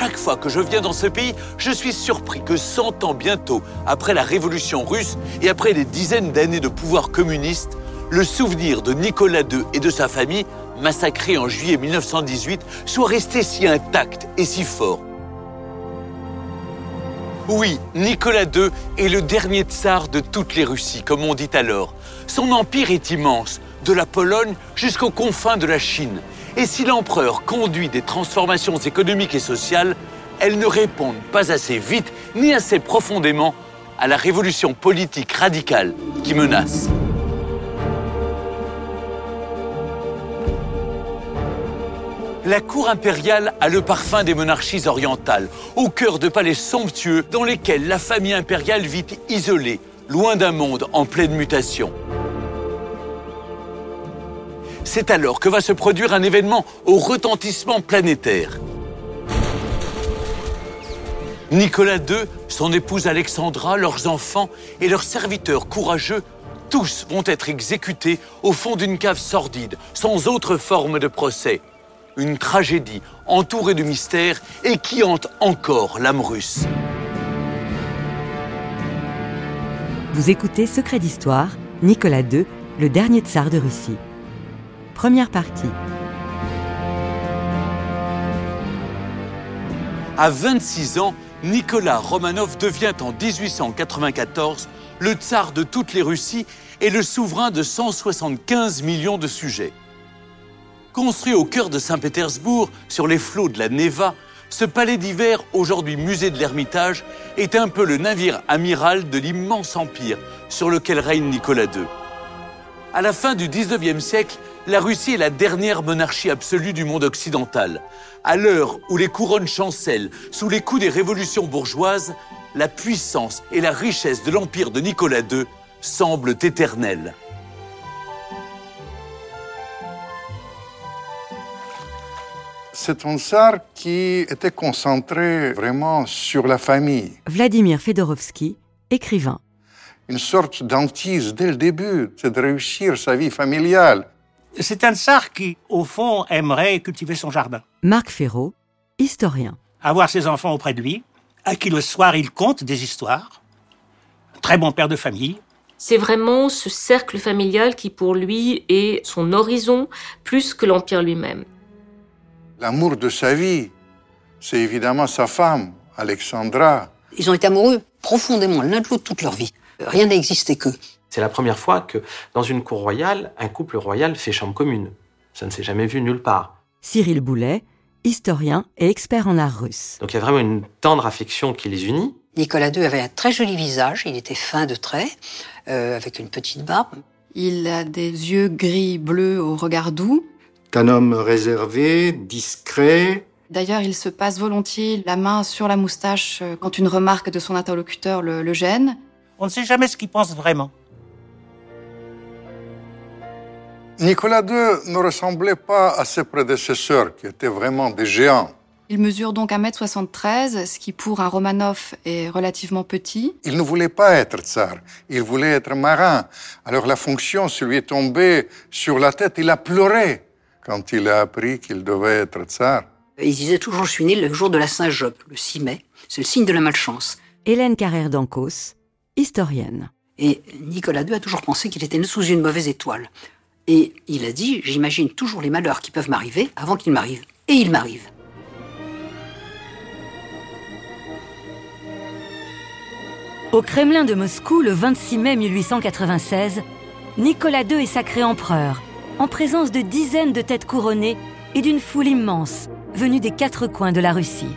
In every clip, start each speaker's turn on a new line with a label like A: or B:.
A: chaque fois que je viens dans ce pays, je suis surpris que 100 ans bientôt, après la révolution russe et après des dizaines d'années de pouvoir communiste, le souvenir de Nicolas II et de sa famille, massacrés en juillet 1918, soit resté si intact et si fort. Oui, Nicolas II est le dernier tsar de toutes les Russies, comme on dit alors. Son empire est immense, de la Pologne jusqu'aux confins de la Chine. Et si l'empereur conduit des transformations économiques et sociales, elles ne répondent pas assez vite ni assez profondément à la révolution politique radicale qui menace. La cour impériale a le parfum des monarchies orientales, au cœur de palais somptueux dans lesquels la famille impériale vit isolée, loin d'un monde en pleine mutation. C'est alors que va se produire un événement au retentissement planétaire. Nicolas II, son épouse Alexandra, leurs enfants et leurs serviteurs courageux, tous vont être exécutés au fond d'une cave sordide, sans autre forme de procès une tragédie entourée de mystères et qui hante encore l'âme russe.
B: Vous écoutez Secret d'Histoire, Nicolas II, le dernier tsar de Russie. Première partie.
A: À 26 ans, Nicolas Romanov devient en 1894 le tsar de toutes les Russies et le souverain de 175 millions de sujets. Construit au cœur de Saint-Pétersbourg, sur les flots de la Neva, ce palais d'hiver, aujourd'hui musée de l'Ermitage, est un peu le navire amiral de l'immense empire sur lequel règne Nicolas II. À la fin du 19e siècle, la Russie est la dernière monarchie absolue du monde occidental. À l'heure où les couronnes chancellent sous les coups des révolutions bourgeoises, la puissance et la richesse de l'empire de Nicolas II semblent éternelles.
C: C'est un tsar qui était concentré vraiment sur la famille.
B: Vladimir Fedorovski, écrivain.
C: Une sorte d'antise dès le début, c'est de réussir sa vie familiale.
D: C'est un tsar qui, au fond, aimerait cultiver son jardin.
B: Marc Ferraud, historien.
D: Avoir ses enfants auprès de lui, à qui le soir il conte des histoires. Très bon père de famille.
E: C'est vraiment ce cercle familial qui, pour lui, est son horizon plus que l'Empire lui-même.
C: L'amour de sa vie, c'est évidemment sa femme, Alexandra.
F: Ils ont été amoureux profondément l'un de l'autre toute leur vie. Rien n'a existé qu'eux.
G: C'est la première fois que, dans une cour royale, un couple royal fait chambre commune. Ça ne s'est jamais vu nulle part.
B: Cyril Boulet, historien et expert en art russe.
G: Donc il y a vraiment une tendre affection qui les unit.
F: Nicolas II avait un très joli visage, il était fin de trait, euh, avec une petite barbe.
H: Il a des yeux gris-bleus au regard doux.
I: un homme réservé, discret.
H: D'ailleurs, il se passe volontiers la main sur la moustache euh, quand une remarque de son interlocuteur le, le gêne.
D: On ne sait jamais ce qu'il pense vraiment.
C: Nicolas II ne ressemblait pas à ses prédécesseurs, qui étaient vraiment des géants.
H: Il mesure donc 1m73, ce qui pour un Romanov est relativement petit.
C: Il ne voulait pas être tsar, il voulait être marin. Alors la fonction se lui est tombée sur la tête, il a pleuré quand il a appris qu'il devait être tsar.
F: Il disait toujours, je suis né le jour de la Saint-Job, le 6 mai. C'est le signe de la malchance.
B: Hélène Carrère d'Ancos, historienne.
F: Et Nicolas II a toujours pensé qu'il était né sous une mauvaise étoile. Et il a dit, j'imagine toujours les malheurs qui peuvent m'arriver avant qu'ils m'arrivent. Et ils m'arrivent.
B: Au Kremlin de Moscou, le 26 mai 1896, Nicolas II est sacré empereur, en présence de dizaines de têtes couronnées et d'une foule immense venue des quatre coins de la Russie.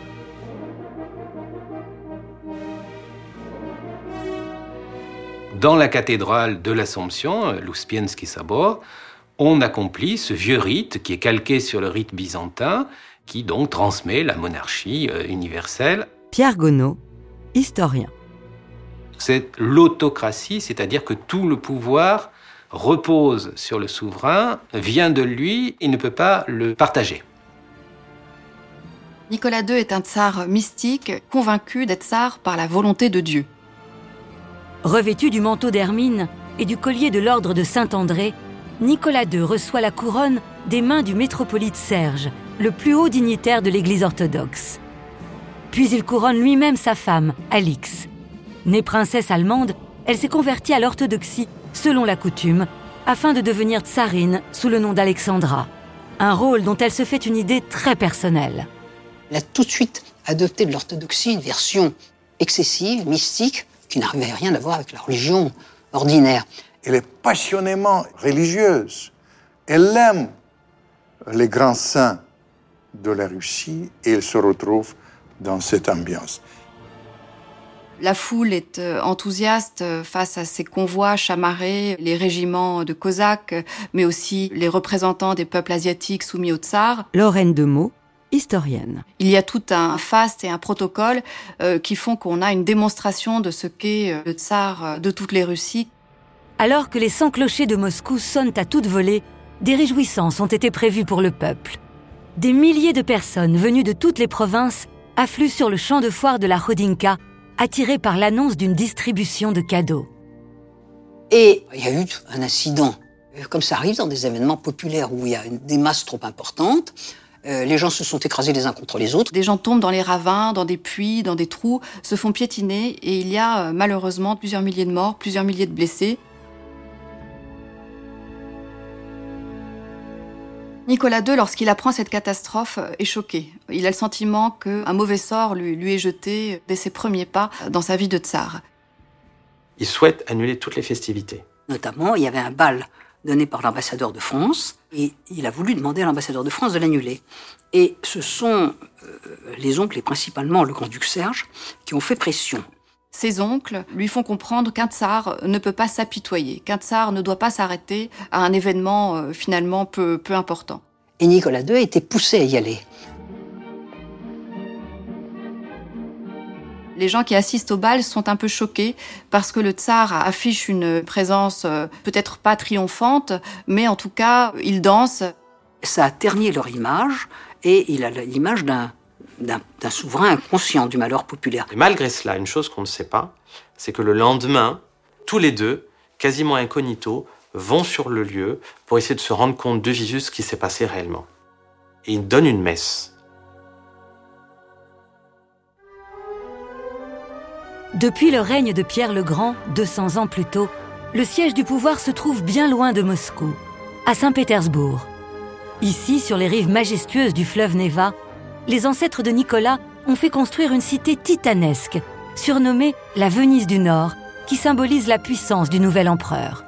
J: Dans la cathédrale de l'Assomption, l'Ouspiensky Sabor, on accomplit ce vieux rite qui est calqué sur le rite byzantin, qui donc transmet la monarchie euh, universelle.
B: Pierre Gonod, historien.
J: C'est l'autocratie, c'est-à-dire que tout le pouvoir repose sur le souverain, vient de lui, il ne peut pas le partager.
H: Nicolas II est un tsar mystique, convaincu d'être tsar par la volonté de Dieu.
B: Revêtu du manteau d'hermine et du collier de l'ordre de Saint-André, Nicolas II reçoit la couronne des mains du métropolite Serge, le plus haut dignitaire de l'Église orthodoxe. Puis il couronne lui-même sa femme, Alix. Née princesse allemande, elle s'est convertie à l'orthodoxie, selon la coutume, afin de devenir tsarine sous le nom d'Alexandra. Un rôle dont elle se fait une idée très personnelle.
F: Elle a tout de suite adopté de l'orthodoxie une version excessive, mystique, qui n'arrivait rien à voir avec la religion ordinaire.
C: Elle est passionnément religieuse. Elle aime les grands saints de la Russie et elle se retrouve dans cette ambiance.
H: La foule est euh, enthousiaste euh, face à ces convois chamarrés, les régiments de Cosaques, mais aussi les représentants des peuples asiatiques soumis au tsar.
B: Lorraine Demeaux, historienne.
H: Il y a tout un faste et un protocole euh, qui font qu'on a une démonstration de ce qu'est le tsar de toutes les Russies.
B: Alors que les 100 clochers de Moscou sonnent à toute volée, des réjouissances ont été prévues pour le peuple. Des milliers de personnes venues de toutes les provinces affluent sur le champ de foire de la Rodinka, attirées par l'annonce d'une distribution de cadeaux.
F: Et il y a eu un incident. Euh, comme ça arrive dans des événements populaires où il y a des masses trop importantes, euh, les gens se sont écrasés les uns contre les autres.
H: Des gens tombent dans les ravins, dans des puits, dans des trous, se font piétiner et il y a euh, malheureusement plusieurs milliers de morts, plusieurs milliers de blessés. Nicolas II, lorsqu'il apprend cette catastrophe, est choqué. Il a le sentiment qu'un mauvais sort lui, lui est jeté dès ses premiers pas dans sa vie de tsar.
G: Il souhaite annuler toutes les festivités.
F: Notamment, il y avait un bal donné par l'ambassadeur de France et il a voulu demander à l'ambassadeur de France de l'annuler. Et ce sont euh, les oncles et principalement le grand-duc Serge qui ont fait pression.
H: Ses oncles lui font comprendre qu'un tsar ne peut pas s'apitoyer, qu'un tsar ne doit pas s'arrêter à un événement euh, finalement peu, peu important.
F: Et Nicolas II a été poussé à y aller.
H: Les gens qui assistent au bal sont un peu choqués parce que le tsar affiche une présence euh, peut-être pas triomphante, mais en tout cas, il danse.
F: Ça a terni leur image et il a l'image d'un d'un souverain inconscient du malheur populaire.
G: Et malgré cela, une chose qu'on ne sait pas, c'est que le lendemain, tous les deux, quasiment incognito, vont sur le lieu pour essayer de se rendre compte de visu ce qui s'est passé réellement. Et ils donnent une messe.
B: Depuis le règne de Pierre le Grand, 200 ans plus tôt, le siège du pouvoir se trouve bien loin de Moscou, à Saint-Pétersbourg. Ici, sur les rives majestueuses du fleuve Neva, les ancêtres de Nicolas ont fait construire une cité titanesque, surnommée la Venise du Nord, qui symbolise la puissance du nouvel empereur.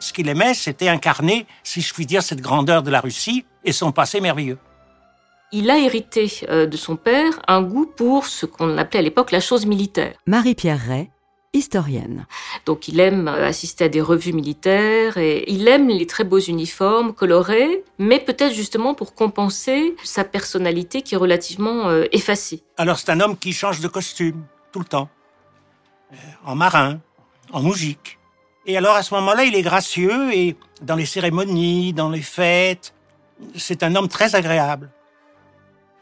D: Ce qu'il aimait, c'était incarner, si je puis dire, cette grandeur de la Russie et son passé merveilleux.
E: Il a hérité euh, de son père un goût pour ce qu'on appelait à l'époque la chose militaire.
B: Marie-Pierre Ray, historienne.
E: Donc il aime euh, assister à des revues militaires et il aime les très beaux uniformes colorés, mais peut-être justement pour compenser sa personnalité qui est relativement euh, effacée.
D: Alors c'est un homme qui change de costume tout le temps, en marin, en moujik. Et alors à ce moment-là, il est gracieux et dans les cérémonies, dans les fêtes, c'est un homme très agréable.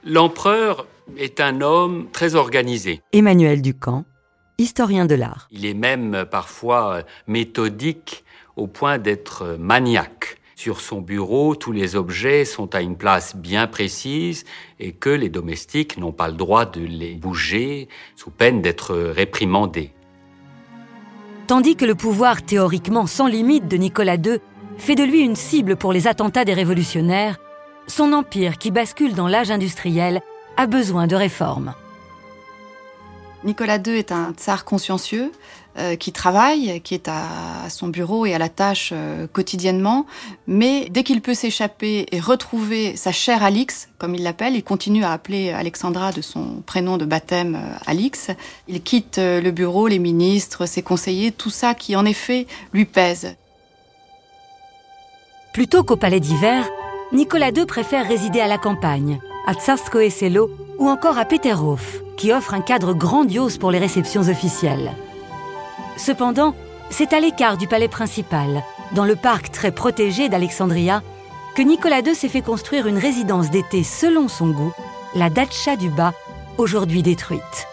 K: L'empereur est un homme très organisé.
B: Emmanuel Ducamp, historien de l'art.
K: Il est même parfois méthodique au point d'être maniaque. Sur son bureau, tous les objets sont à une place bien précise et que les domestiques n'ont pas le droit de les bouger sous peine d'être réprimandés.
B: Tandis que le pouvoir théoriquement sans limite de Nicolas II fait de lui une cible pour les attentats des révolutionnaires, son empire qui bascule dans l'âge industriel a besoin de réformes.
H: Nicolas II est un tsar consciencieux euh, qui travaille, qui est à, son bureau et à la tâche euh, quotidiennement, mais dès qu'il peut s'échapper et retrouver sa chère Alix, comme il l'appelle, il continue à appeler Alexandra de son prénom de baptême euh, Alix, il quitte le bureau, les ministres, ses conseillers, tout ça qui en effet lui pèse.
B: Plutôt qu'au palais d'hiver, Nicolas II préfère résider à la campagne, à Tsarskoe Selo ou encore à Peterhof, qui offre un cadre grandiose pour les réceptions officielles. Cependant, c'est à l'écart du palais principal, dans le parc très protégé d'Alexandria, que Nicolas II s'est fait construire une résidence d'été selon son goût, la Datcha du Bas, aujourd'hui détruite.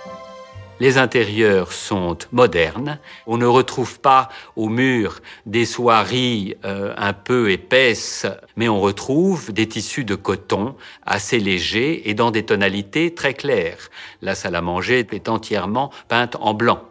K: Les intérieurs sont modernes. On ne retrouve pas au mur des soieries euh, un peu épaisses, mais on retrouve des tissus de coton assez légers et dans des tonalités très claires. La salle à manger est entièrement peinte en blanc.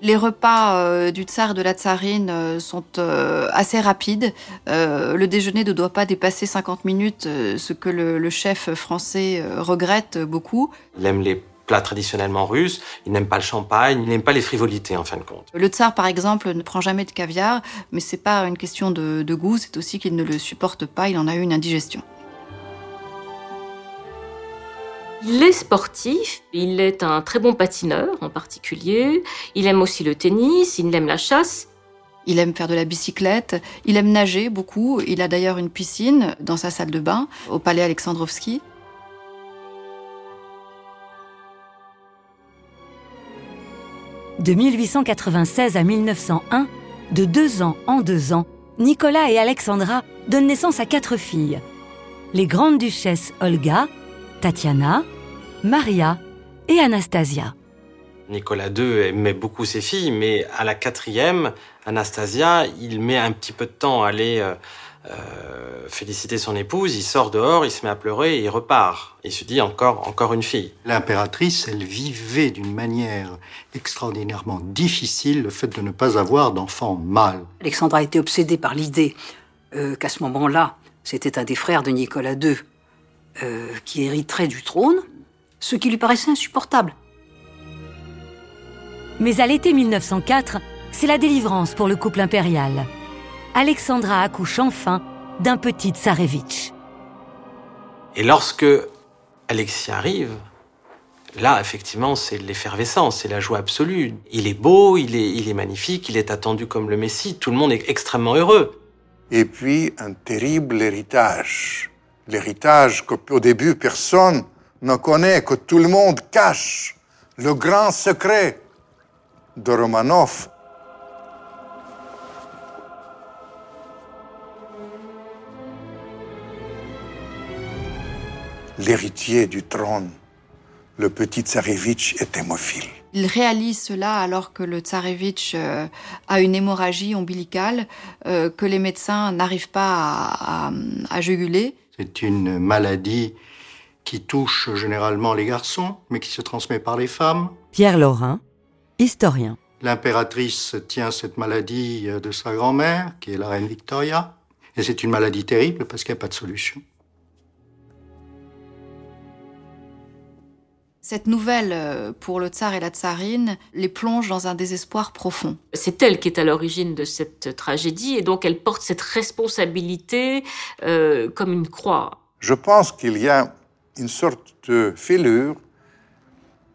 H: Les repas euh, du tsar et de la tsarine euh, sont euh, assez rapides. le déjeuner ne doit pas dépasser 50 minutes, ce que le, le chef français regrette beaucoup.
G: Il aime les plats traditionnellement russes, il n'aime pas le champagne, il n'aime pas les frivolités en fin de compte.
H: Le tsar, par exemple, ne prend jamais de caviar, mais c'est pas une question de, de goût, c'est aussi qu'il ne le supporte pas, il en a eu une indigestion.
E: Il est sportif, il est un très bon patineur en particulier, il aime aussi le tennis, il aime la chasse.
H: Il aime faire de la bicyclette, il aime nager beaucoup, il a d'ailleurs une piscine dans sa salle de bain au palais Alexandrovski.
B: De 1896 à 1901, de deux ans en deux ans, Nicolas et Alexandra donnent naissance à quatre filles. Les grandes duchesses Olga, Tatiana, Maria et Anastasia.
G: Nicolas II aimait beaucoup ses filles, mais à la quatrième, Anastasia, il met un petit peu de temps à aller euh, euh, féliciter son épouse, il sort dehors, il se met à pleurer et il repart. Il se dit encore, encore une fille.
I: L'impératrice, elle vivait d'une manière extraordinairement difficile le fait de ne pas avoir d'enfant mâle.
F: Alexandra était obsédée par l'idée euh, qu'à ce moment-là, c'était un des frères de Nicolas II euh, qui hériterait du trône, ce qui lui paraissait insupportable.
B: Mais à l'été 1904, c'est la délivrance pour le couple impérial. Alexandra accouche enfin d'un petit tsarevitch.
G: Et lorsque Alexis arrive, là, effectivement, c'est l'effervescence, c'est la joie absolue. Il est beau, il est, il est magnifique, il est attendu comme le Messie, tout le monde est extrêmement heureux.
C: Et puis un terrible héritage l'héritage qu'au début personne ne connaît, que tout le monde cache, le grand secret de Romanov. L'héritier du trône, le petit tsarevitch est hémophile.
H: Il réalise cela alors que le tsarevitch euh, a une hémorragie ombilicale euh, que les médecins n'arrivent pas à, à juguler.
I: C'est une maladie qui touche généralement les garçons, mais qui se transmet par les femmes.
B: Pierre Laurin, historien.
I: L'impératrice tient cette maladie de sa grand-mère, qui est la reine Victoria. Et c'est une maladie terrible parce qu'il n'y a pas de solution.
H: Cette nouvelle euh, pour le tsar et la tsarine les plonge dans un désespoir profond.
E: C'est elle qui est à l'origine de cette tragédie et donc elle porte cette responsabilité euh, comme une croix.
C: Je pense qu'il y a une sorte de fêlure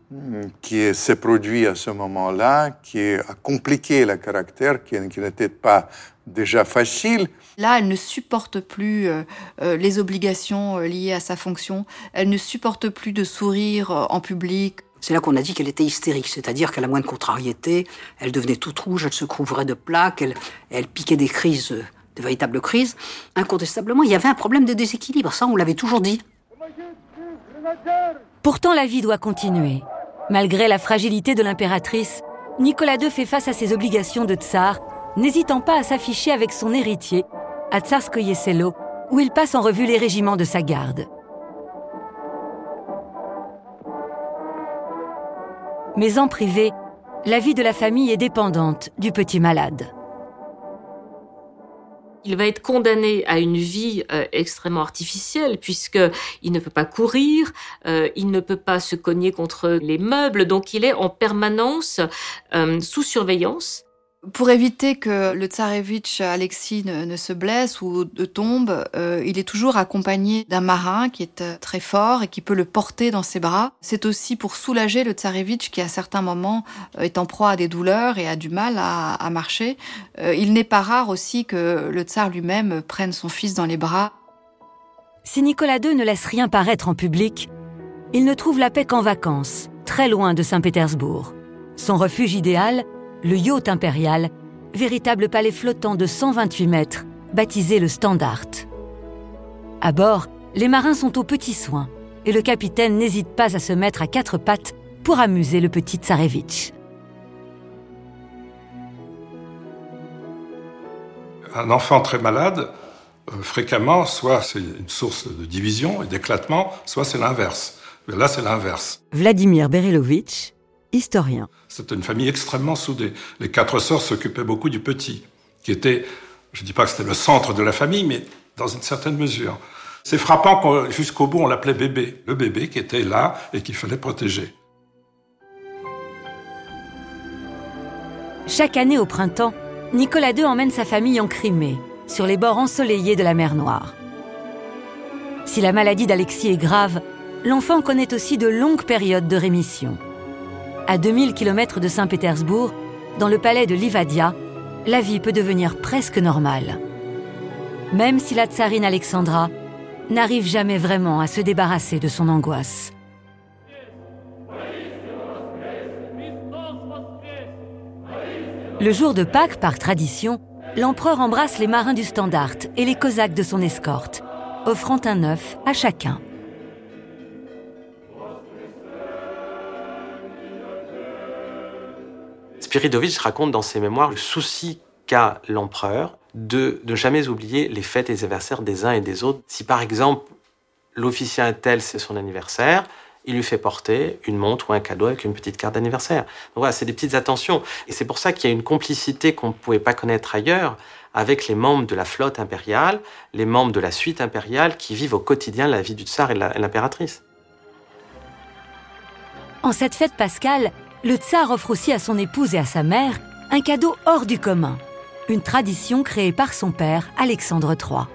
C: hmm, qui s'est produite à ce moment-là, qui a compliqué le caractère, qui, qui n'était pas déjà facile.
H: Là, elle ne supporte plus euh, euh, les obligations euh, liées à sa fonction. Elle ne supporte plus de sourire en public.
F: C'est là qu'on a dit qu'elle était hystérique, c'est-à-dire qu'à la moindre contrariété, elle devenait toute rouge, elle se couvrait de plaques, elle, elle piquait des crises, de véritables crises. Incontestablement, il y avait un problème de déséquilibre, ça on l'avait toujours dit.
B: Pourtant, la vie doit continuer. Malgré la fragilité de l'impératrice, Nicolas II fait face à ses obligations de tsar, n'hésitant pas à s'afficher avec son héritier, à Tsarskoye Selo, où il passe en revue les régiments de sa garde. Mais en privé, la vie de la famille est dépendante du petit malade.
E: Il va être condamné à une vie euh, extrêmement artificielle puisque il ne peut pas courir, euh, il ne peut pas se cogner contre les meubles, donc il est en permanence euh, sous surveillance.
H: Pour éviter que le tsarevitch Alexis ne, se blesse ou ne tombe, euh, il est toujours accompagné d'un marin qui est euh, très fort et qui peut le porter dans ses bras. C'est aussi pour soulager le tsarevitch qui à certains moments euh, est en proie à des douleurs et a du mal à, à marcher. il n'est pas rare aussi que le tsar lui-même prenne son fils dans les bras.
B: Si Nicolas II ne laisse rien paraître en public, il ne trouve la paix qu'en vacances, très loin de Saint-Pétersbourg. Son refuge idéal, le yacht impérial, véritable palais flottant de 128 mètres, baptisé le Standard. À bord, les marins sont aux petits soins et le capitaine n'hésite pas à se mettre à quatre pattes pour amuser le petit tsarevitch.
L: Un enfant très malade, euh, fréquemment, soit c'est une source de division et d'éclatement, soit c'est l'inverse. Mais là, c'est l'inverse.
B: Vladimir Berilovitch, historien.
L: C'était une famille extrêmement soudée. Les quatre sœurs s'occupaient beaucoup du petit, qui était, je ne dis pas que c'était le centre de la famille, mais dans une certaine mesure. C'est frappant qu'au- jusqu'au bout, on l'appelait bébé. Le bébé qui était là et qu'il fallait protéger.
B: Chaque année au printemps, Nicolas II emmène sa famille en Crimée, sur les bords ensoleillés de la mer Noire. Si la maladie d'Alexis est grave, l'enfant connaît aussi de longues périodes de rémission. À 2000 km de Saint-Pétersbourg, dans le palais de Livadia, la vie peut devenir presque normale. Même si la tsarine Alexandra n'arrive jamais vraiment à se débarrasser de son angoisse. Le jour de Pâques, par tradition, l'empereur embrasse les marins du Standard et les cosaques de son escorte, offrant un œuf à chacun.
G: Spiridovitch raconte dans ses mémoires le souci qu'a l'empereur de ne jamais oublier les fêtes et les anniversaires des uns et des autres. Si par exemple l'officier tel c'est son anniversaire, il lui fait porter une montre ou un cadeau avec une petite carte d'anniversaire. Voilà, c'est des petites attentions. Et c'est pour ça qu'il y a une complicité qu'on ne pouvait pas connaître ailleurs avec les membres de la flotte impériale, les membres de la suite impériale qui vivent au quotidien la vie du tsar et de l'impératrice.
B: En cette fête pascale, le tsar offre aussi à son épouse et à sa mère un cadeau hors du commun, une tradition créée par son père, Alexandre III.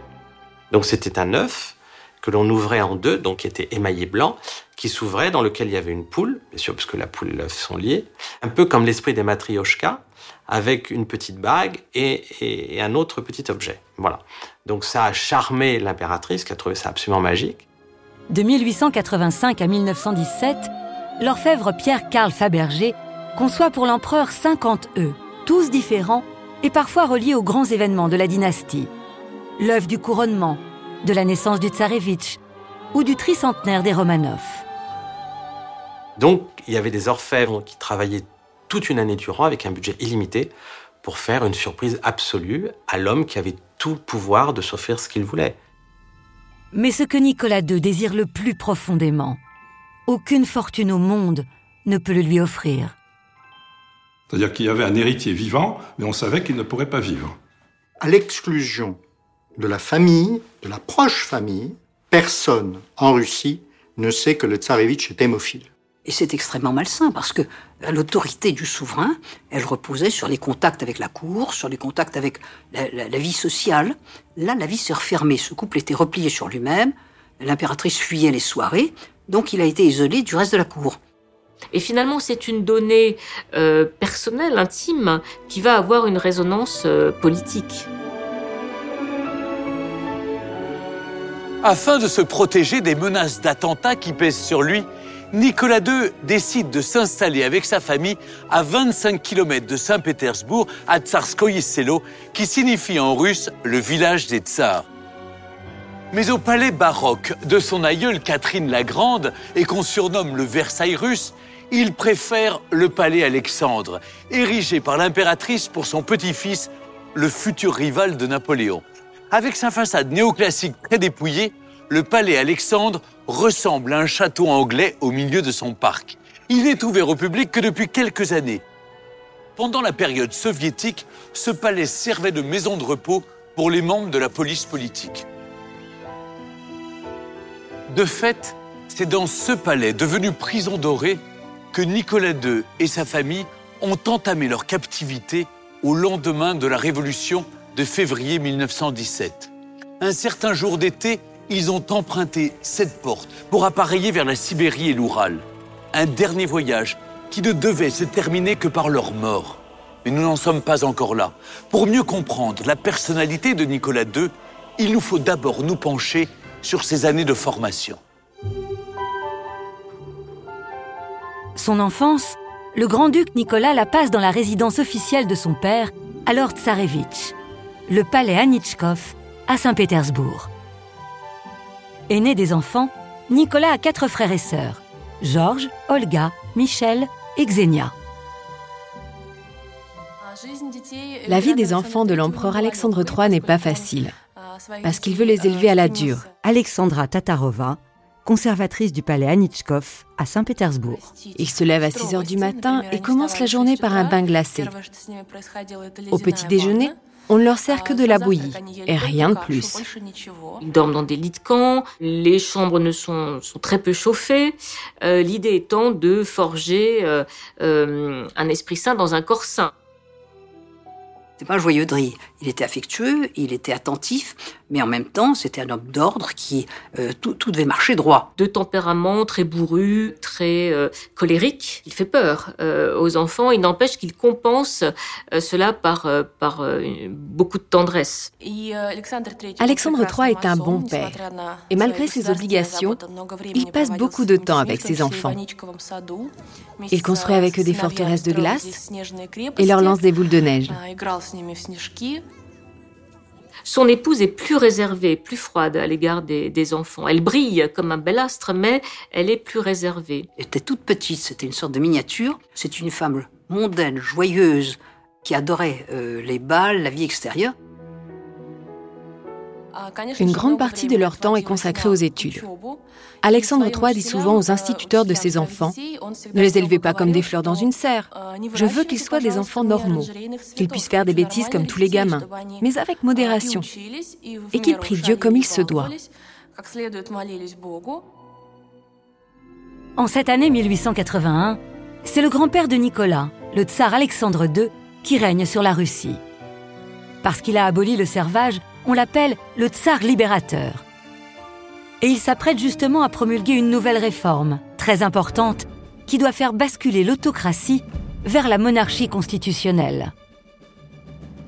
G: Donc c'était un œuf que l'on ouvrait en deux, donc qui était émaillé blanc, qui s'ouvrait, dans lequel il y avait une poule, bien sûr, parce que la poule et l'œuf sont liés, un peu comme l'esprit des matrioshkas, avec une petite bague et, et- et un autre petit objet. Voilà. Donc ça a charmé l'impératrice, qui a trouvé ça absolument magique.
B: De 1885 à 1917, l'orfèvre Pierre-Carl Fabergé conçoit pour l'empereur 50 œufs, tous différents et parfois reliés aux grands événements de la dynastie. L'œuf du couronnement, de la naissance du tsarevitch ou du tricentenaire des Romanov.
G: Donc il y avait des orfèvres qui travaillaient toute une année durant avec un budget illimité pour faire une surprise absolue à l'homme qui avait tout le pouvoir de s'offrir ce qu'il voulait.
B: Mais ce que Nicolas II désire le plus profondément, aucune fortune au monde ne peut le lui offrir.
L: C'est-à-dire qu'il y avait un héritier vivant, mais on savait qu'il ne pourrait pas vivre.
I: À l'exclusion de la famille, de la proche famille, personne en Russie ne sait que le tsarevitch est hémophile.
F: Et c'est extrêmement malsain parce que l'autorité du souverain, elle reposait sur les contacts avec la cour, sur les contacts avec la, la- la vie sociale. Là, la vie s'est refermée. Ce couple était replié sur lui-même. L'impératrice fuyait les soirées. Donc, il a été isolé du reste de la cour.
E: Et finalement, c'est une donnée euh, personnelle, intime, qui va avoir une résonance euh, politique.
A: Afin de se protéger des menaces d'attentats qui pèsent sur lui, Nicolas II décide de s'installer avec sa famille à 25 km de Saint-Pétersbourg, à Tsarskoye Selo, qui signifie en russe le village des tsars. Mais au palais baroque de son aïeule Catherine la Grande, et qu'on surnomme le Versailles russe, il préfère le palais Alexandre, érigé par l'impératrice pour son petit-fils, le futur rival de Napoléon. Avec sa façade néoclassique très dépouillée, le palais Alexandre ressemble à un château anglais au milieu de son parc. Il n'est ouvert au public que depuis quelques années. Pendant la période soviétique, ce palais servait de maison de repos pour les membres de la police politique. De fait, c'est dans ce palais devenu prison dorée que Nicolas II et sa famille ont entamé leur captivité au lendemain de la Révolution de février 1917. Un certain jour d'été, ils ont emprunté cette porte pour appareiller vers la Sibérie et l'Oural. Un dernier voyage qui ne devait se terminer que par leur mort. Mais nous n'en sommes pas encore là. Pour mieux comprendre la personnalité de Nicolas II, il nous faut d'abord nous pencher sur ses années de formation.
B: Son enfance, le grand-duc Nicolas la passe dans la résidence officielle de son père, alors tsarevitch, le palais Anichkov, à Saint-Pétersbourg. Aîné des enfants, Nicolas a quatre frères et sœurs, Georges, Olga, Michel et Xenia.
M: La vie des enfants de l'empereur Alexandre III n'est pas facile, parce qu'il veut les élever à la dure.
B: Alexandra Tatarova, conservatrice du palais Anichkov à Saint-Pétersbourg.
M: Il se lève à 6 heures du matin et commence la journée par un bain glacé. Au petit déjeuner, on ne leur sert que de la bouillie et rien de plus.
E: Ils dorment dans des lits de camp, les chambres ne sont, sont très peu chauffées. Euh, L'idée étant de forger euh, euh, un esprit sain dans un corps sain.
F: C'était pas un joyeux de rire. Il était affectueux, il était attentif, mais en même temps, c'était un homme d'ordre qui euh, tout, tout, devait marcher droit.
E: De tempérament très bourru, très euh, colérique, il fait peur euh, aux enfants. Il n'empêche qu'il compense euh, cela par euh, par beaucoup de tendresse.
M: Alexandre III est un bon père, et malgré ses obligations, il passe beaucoup de temps avec ses enfants. Il construit avec eux des forteresses de glace et leur lance des boules de neige.
E: Son épouse est plus réservée, plus froide à l'égard des, des, enfants. Elle brille comme un bel astre, mais elle est plus réservée.
F: Elle était toute petite, c'était une sorte de miniature. C'est une femme mondaine, joyeuse, qui adorait euh, les balles, la vie extérieure.
M: Une grande partie de leur temps est consacrée aux études. Alexandre III dit souvent aux instituteurs de ses enfants Ne les élevez pas comme des fleurs dans une serre. Je veux qu'ils soient des enfants normaux, qu'ils puissent faire des bêtises comme tous les gamins, mais avec modération, et qu'ils prient Dieu comme il se doit.
B: En cette année 1881, c'est le grand-père de Nicolas, le tsar Alexandre II, qui règne sur la Russie. Parce qu'il a aboli le servage, on l'appelle le tsar libérateur. Et il s'apprête justement à promulguer une nouvelle réforme, très importante, qui doit faire basculer l'autocratie vers la monarchie constitutionnelle.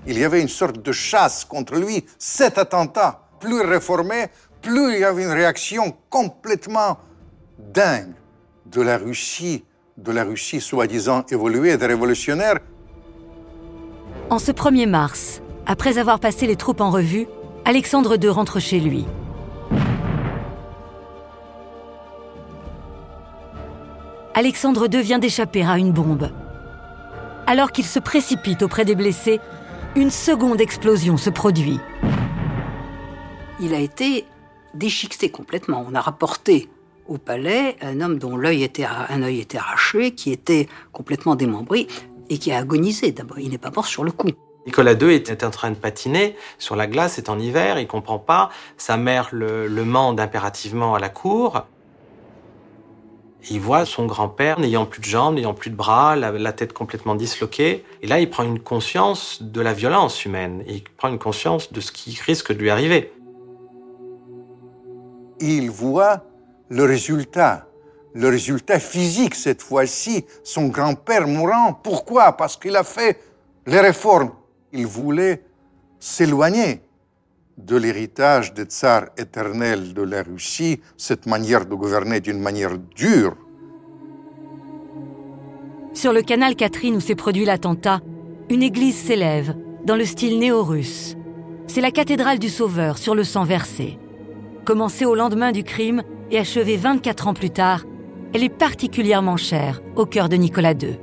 C: Il y avait une sorte de chasse contre lui, cet attentat. Plus il réformait, plus il y avait une réaction complètement dingue de la Russie, de la Russie soi-disant évoluée, des révolutionnaires.
B: En ce 1er mars, après avoir passé les troupes en revue, Alexandre II rentre chez lui. Alexandre II vient d'échapper à une bombe. Alors qu'il se précipite auprès des blessés, une seconde explosion se produit.
F: Il a été déchiqueté complètement. On a rapporté au palais un homme dont était, un œil était arraché, qui était complètement démembré et qui a agonisé. D'abord, il n'est pas mort sur le coup.
G: Nicolas II était en train de patiner sur la glace, c'est en hiver, il comprend pas. Sa mère le, mande impérativement à la cour. Il voit son grand-père n'ayant plus de jambes, n'ayant plus de bras, la, la, tête complètement disloquée. Et là, il prend une conscience de la violence humaine. Il prend une conscience de ce qui risque de lui arriver.
C: Il voit le résultat, le résultat physique cette fois-ci, son grand-père mourant. Pourquoi? Parce qu'il a fait les réformes. Il voulait s'éloigner de l'héritage des tsars éternels de la Russie, cette manière de gouverner d'une manière dure.
B: Sur le canal Catherine où s'est produit l'attentat, une église s'élève dans le style néo-russe. C'est la cathédrale du Sauveur sur le sang versé. Commencée au lendemain du crime et achevée 24 ans plus tard, elle est particulièrement chère au cœur de Nicolas II.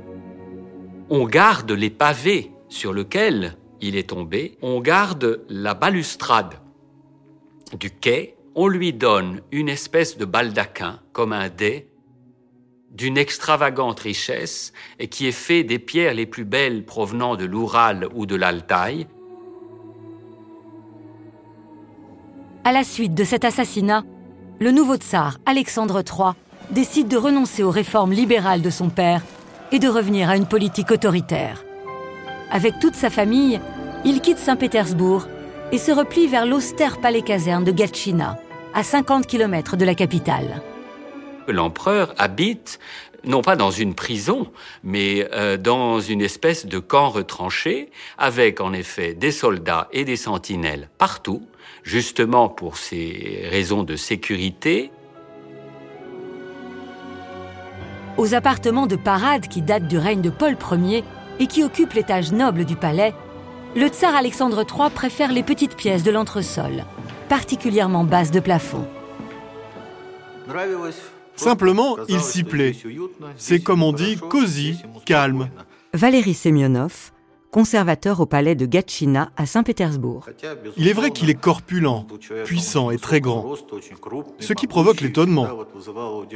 K: On garde les pavés sur lesquels il est tombé, on garde la balustrade du quai, on lui donne une espèce de baldaquin, comme un dé, d'une extravagante richesse et qui est fait des pierres les plus belles provenant de l'Oural ou de l'Altaï.
B: À la suite de cet assassinat, le nouveau tsar Alexandre III décide de renoncer aux réformes libérales de son père et de revenir à une politique autoritaire. Avec toute sa famille, il quitte Saint-Pétersbourg et se replie vers l'austère palais-caserne de Gatchina, à 50 km de la capitale.
K: L'empereur habite non pas dans une prison, mais euh, dans une espèce de camp retranché, avec en effet des soldats et des sentinelles partout, justement pour ces raisons de sécurité.
B: Aux appartements de parade qui datent du règne de Paul Ier et qui occupent l'étage noble du palais, le tsar Alexandre III préfère les petites pièces de l'entresol, particulièrement basses de plafond.
N: Simplement, il s'y plaît. C'est comme on dit, cosy, calme.
B: Valérie Semyonov, conservateur au palais de Gatchina à Saint-Pétersbourg.
N: Il est vrai qu'il est corpulent, puissant et très grand, ce qui provoque l'étonnement.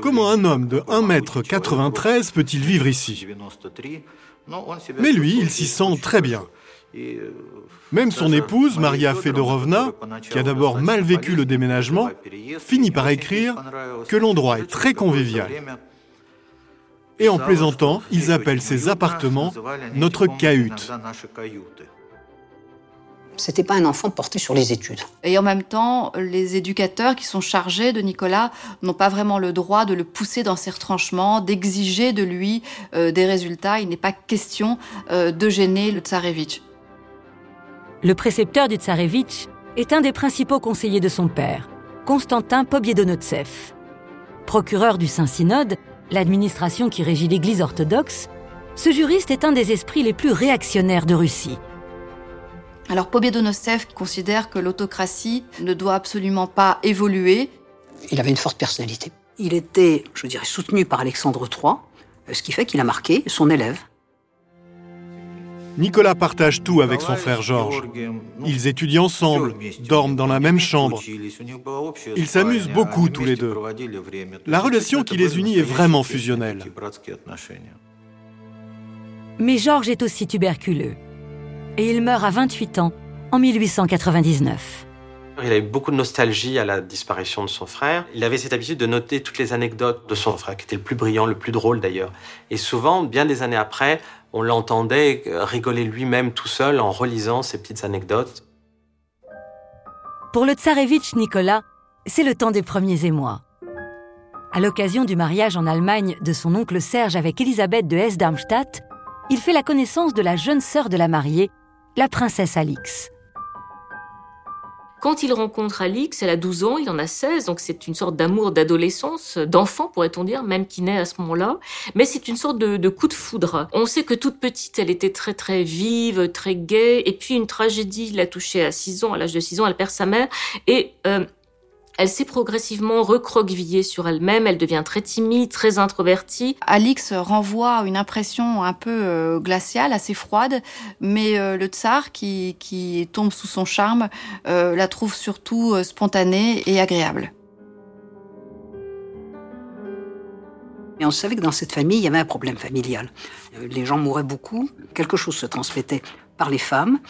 N: Comment un homme de 1m93 peut-il vivre ici? Mais lui, il s'y sent très bien. Même son épouse, Maria Fedorovna, qui a d'abord mal vécu le déménagement, finit par écrire que l'endroit est très convivial. Et en plaisantant, ils appellent ces appartements notre cahute.
F: C'était pas un enfant porté sur les études.
H: Et en même temps, les éducateurs qui sont chargés de Nicolas n'ont pas vraiment le droit de le pousser dans ses retranchements, d'exiger de lui euh, des résultats. Il n'est pas question euh, de gêner le tsarevitch.
B: Le précepteur du tsarevitch est un des principaux conseillers de son père, Constantin Pobiedonotsev. Procureur du Saint-Synode, l'administration qui régit l'Église orthodoxe, ce juriste est un des esprits les plus réactionnaires de Russie.
H: Alors Pobiedonossev considère que l'autocratie ne doit absolument pas évoluer.
F: Il avait une forte personnalité. Il était, je dirais, soutenu par Alexandre III, ce qui fait qu'il a marqué son élève.
N: Nicolas partage tout avec son frère Georges. Ils étudient ensemble, dorment dans la même chambre. Ils s'amusent beaucoup tous les deux. La relation qui les unit est vraiment fusionnelle.
B: Mais Georges est aussi tuberculeux. Et il meurt à 28 ans, en 1899.
G: Il a eu beaucoup de nostalgie à la disparition de son frère. Il avait cette habitude de noter toutes les anecdotes de son frère, qui était le plus brillant, le plus drôle d'ailleurs. Et souvent, bien des années après, on l'entendait rigoler lui-même tout seul en relisant ces petites anecdotes.
B: Pour le tsarevitch Nicolas, c'est le temps des premiers émois. À l'occasion du mariage en Allemagne de son oncle Serge avec Elisabeth de Hesse-Darmstadt, il fait la connaissance de la jeune sœur de la mariée, la princesse Alix.
E: Quand il rencontre Alix, elle a 12 ans, il en a 16, donc c'est une sorte d'amour d'adolescence, d'enfant pourrait-on dire, même qui naît à ce moment-là. Mais c'est une sorte de, coup de foudre. On sait que toute petite, elle était très très vive, très gaie, et puis une tragédie l'a touchée à 6 ans, à l'âge de 6 ans, elle perd sa mère, et euh, elle s'est progressivement recroquevillée sur elle-même, elle devient très timide, très introvertie.
H: Alix renvoie une impression un peu euh, glaciale, assez froide, mais euh, le tsar, qui, qui, tombe sous son charme, euh, la trouve surtout spontanée et agréable.
F: Et on savait que dans cette famille, il y avait un problème familial. Les gens mouraient beaucoup, quelque chose se transmettait par les femmes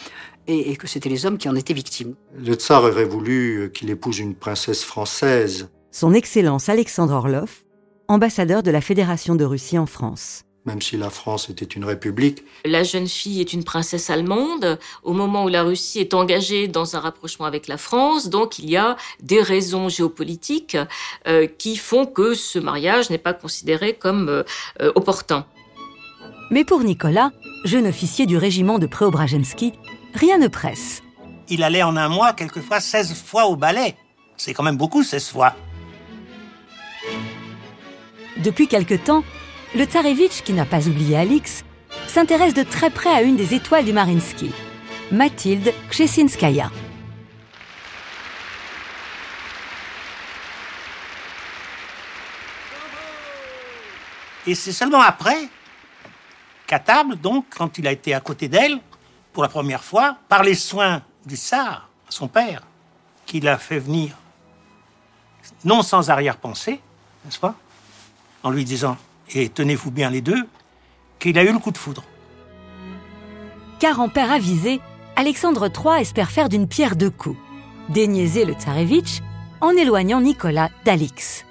F: et, que c'était les hommes qui en étaient victimes.
I: Le tsar aurait voulu qu'il épouse une princesse française.
B: Son Excellence Alexandre Orlov, ambassadeur de la Fédération de Russie en France
I: même si la France était une république.
E: La jeune fille est une princesse allemande au moment où la Russie est engagée dans un rapprochement avec la France. Donc il y a des raisons géopolitiques euh, qui font que ce mariage n'est pas considéré comme euh, opportun.
B: Mais pour Nicolas, jeune officier du régiment de Preobrazhensky, rien ne presse.
D: Il allait en un mois, quelquefois 16 fois au ballet. C'est quand même beaucoup, 16 fois.
B: Depuis quelque temps, le Tsarevitch, qui n'a pas oublié Alix, s'intéresse de très près à une des étoiles du Marinsky, Mathilde Kchesinskaya.
D: Et c'est seulement après qu'à table, donc, quand il a été à côté d'elle, pour la première fois, par les soins du tsar, son père, qui l'a fait venir, non sans arrière-pensée, n'est-ce pas, en lui disant Et tenez-vous bien les deux, qu'il a eu le coup de foudre.
B: Car en père avisé, Alexandre III espère faire d'une pierre deux coups, déniaiser le tsarevitch en éloignant Nicolas d'Alix.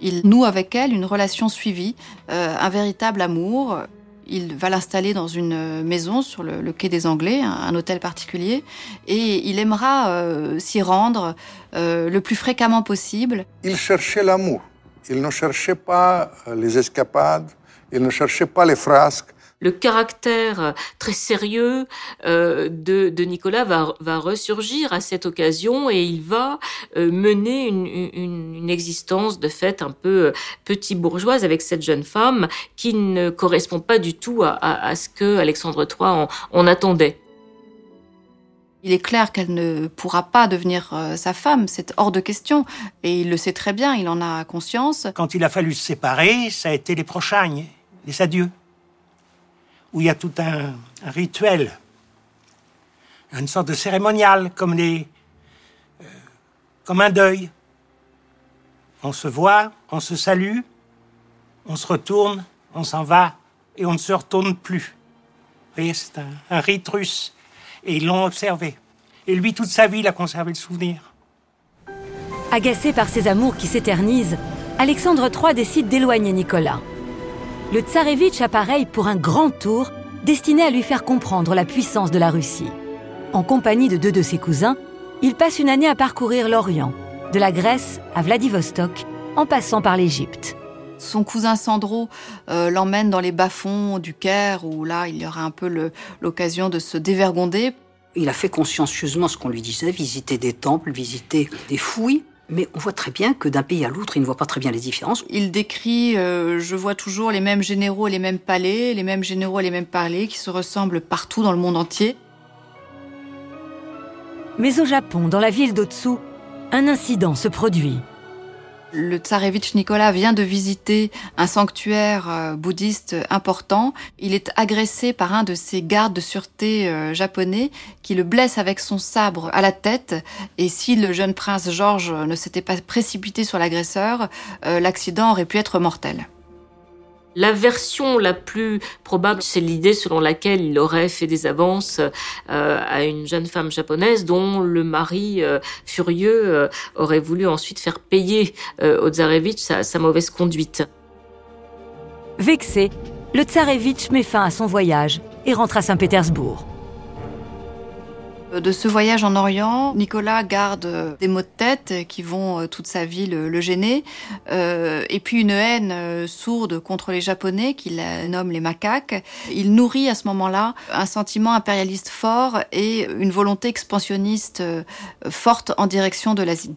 H: Il noue avec elle une relation suivie, euh, un véritable amour. Il va l'installer dans une maison sur le, quai des Anglais, un, hôtel particulier, et il aimera euh, s'y rendre euh, le plus fréquemment possible.
C: Il cherchait l'amour. Il ne cherchait pas les escapades, il ne cherchait pas les frasques,
E: le caractère très sérieux euh, de, Nicolas va, ressurgir à cette occasion et il va euh, mener une, existence de fait un peu euh, petit bourgeoise avec cette jeune femme qui ne correspond pas du tout à, ce que Alexandre III en attendait.
H: Il est clair qu'elle ne pourra pas devenir euh, sa femme, c'est hors de question. Et il le sait très bien, il en a conscience.
D: Quand il a fallu se séparer, ça a été les prochaines, les adieux, où il y a tout un, rituel, une sorte de cérémonial, euh, comme un deuil. On se voit, on se salue, on se retourne, on s'en va, et on ne se retourne plus. Vous c'est un, un russe. Et ils l'ont observé. Et lui, toute sa vie, il a conservé le souvenir.
B: Agacé par ses amours qui s'éternisent, Alexandre III décide d'éloigner Nicolas. Le tsarevitch appareille pour un grand tour destiné à lui faire comprendre la puissance de la Russie. En compagnie de deux de ses cousins, il passe une année à parcourir l'Orient, de la Grèce à Vladivostok, en passant par l'Égypte.
H: Son cousin Sandro euh, l'emmène dans les bas-fonds du Caire, où là, il y aura un peu l'occasion de se dévergonder.
F: Il a fait consciencieusement ce qu'on lui disait, visiter des temples, visiter des fouilles. Mais on voit très bien que d'un pays à l'autre, il ne voit pas très bien les différences.
H: Il décrit, euh, je vois toujours les mêmes généraux et les mêmes palais, les mêmes généraux et les mêmes palais qui se ressemblent partout dans le monde entier.
B: Mais au Japon, dans la ville d'Otsu, un incident se produit.
H: Le tsarevitch Nicolas vient de visiter un sanctuaire euh, bouddhiste important. Il est agressé par un de ses gardes de sûreté euh, japonais qui le blesse avec son sabre à la tête. Et si le jeune prince Georges ne s'était pas précipité sur l'agresseur, euh, l'accident aurait pu être mortel.
E: La version la plus probable, c'est l'idée selon laquelle il aurait fait des avances euh, à une jeune femme japonaise dont le mari euh, furieux euh, aurait voulu ensuite faire payer au sa, sa mauvaise conduite.
B: Vexé, le tsarevitch met fin à son voyage et rentre à Saint-Pétersbourg.
H: De ce voyage en Orient, Nicolas garde des maux de tête qui vont euh, toute sa vie le, gêner, euh, et puis une haine euh, sourde contre les Japonais qu'il nomme les macaques. Il nourrit à ce moment-là un sentiment impérialiste fort et une volonté expansionniste forte en direction de l'Asie.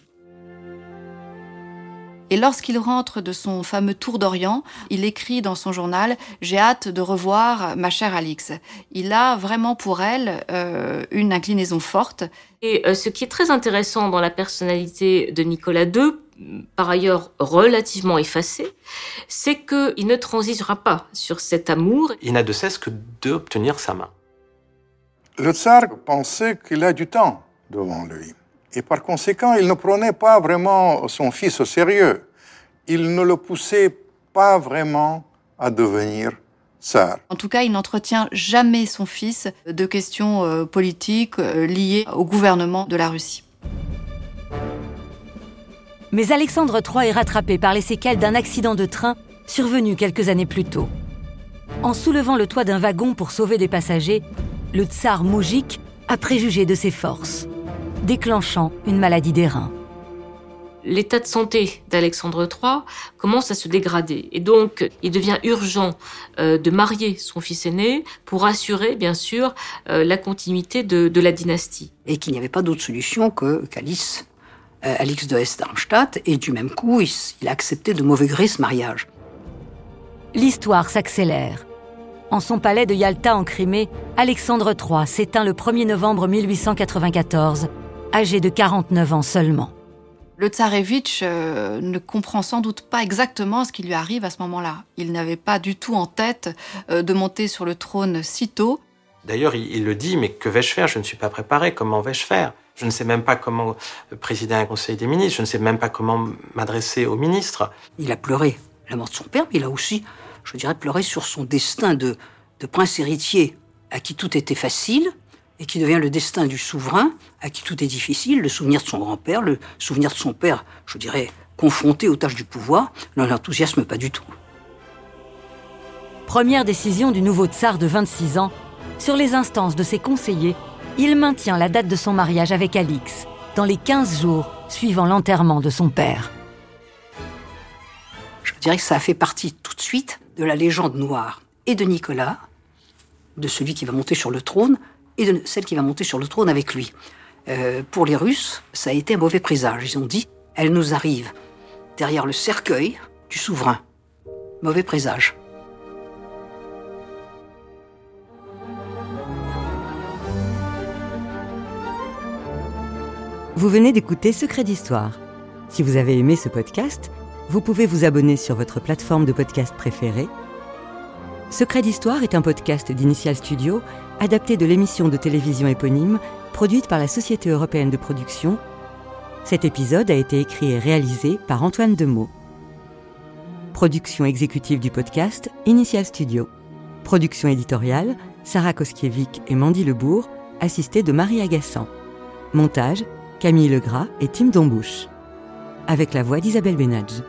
H: Et lorsqu'il rentre de son fameux tour d'Orient, il écrit dans son journal J'ai hâte de revoir ma chère Alix. Il a vraiment pour elle euh, une inclinaison forte.
E: Et euh, ce qui est très intéressant dans la personnalité de Nicolas II, par ailleurs relativement effacé, c'est qu'il ne transigera pas sur cet amour.
G: Il n'a de cesse que d'obtenir sa main.
C: Le tsar pensait qu'il a du temps devant lui. Et par conséquent, il ne prenait pas vraiment son fils au sérieux. Il ne le poussait pas vraiment à devenir tsar.
H: En tout cas, il n'entretient jamais son fils de questions euh, politiques euh, liées au gouvernement de la Russie.
B: Mais Alexandre III est rattrapé par les séquelles d'un accident de train survenu quelques années plus tôt. En soulevant le toit d'un wagon pour sauver des passagers, le tsar Moujik a préjugé de ses forces déclenchant une maladie des reins.
E: L'état de santé d'Alexandre III commence à se dégrader et donc il devient urgent euh, de marier son fils aîné pour assurer bien sûr euh, la continuité de, la dynastie.
F: Et qu'il n'y avait pas d'autre solution que qu'Alice, euh, Alix de Hesse-Darmstadt, et du même coup il, il a accepté de mauvais gré ce mariage.
B: L'histoire s'accélère. En son palais de Yalta en Crimée, Alexandre III s'éteint le 1er novembre 1894 âgé de 49 ans seulement.
H: Le tsarevitch euh, ne comprend sans doute pas exactement ce qui lui arrive à ce moment-là. Il n'avait pas du tout en tête euh, de monter sur le trône si tôt.
G: D'ailleurs, il, le dit, mais que vais-je faire? Je ne suis pas préparé, comment vais-je faire? Je ne sais même pas comment présider un conseil des ministres, je ne sais même pas comment m'adresser aux ministres.
F: Il a pleuré la mort de son père, mais il a aussi, je dirais, pleuré sur son destin de, de prince héritier, à qui tout était facile, et qui devient le destin du souverain, à qui tout est difficile, le souvenir de son grand-père, le souvenir de son père, je dirais, confronté aux tâches du pouvoir, ne l'enthousiasme pas du tout.
B: Première décision du nouveau tsar de 26 ans, sur les instances de ses conseillers, il maintient la date de son mariage avec Alix, dans les 15 jours suivant l'enterrement de son père.
F: Je dirais que ça a fait partie tout de suite de la légende noire et de Nicolas, de celui qui va monter sur le trône, et de celle qui va monter sur le trône avec lui. Euh, pour les Russes, ça a été un mauvais présage. Ils ont dit, elle nous arrive derrière le cercueil du souverain. Mauvais présage.
O: Vous venez d'écouter Secret d'Histoire. Si vous avez aimé ce podcast, vous pouvez vous abonner sur votre plateforme de podcast préférée. Secret d'Histoire est un podcast d'Initial Studio adapté de l'émission de télévision éponyme produite par la Société européenne de production. Cet épisode a été écrit et réalisé par Antoine Demeaux. Production exécutive du podcast Initial Studio. Production éditoriale Sarah Koskiewicz et Mandy Lebourg, assistée de Marie Agassan. Montage Camille Legras et Tim Dombouche. Avec la voix d'Isabelle Benadj.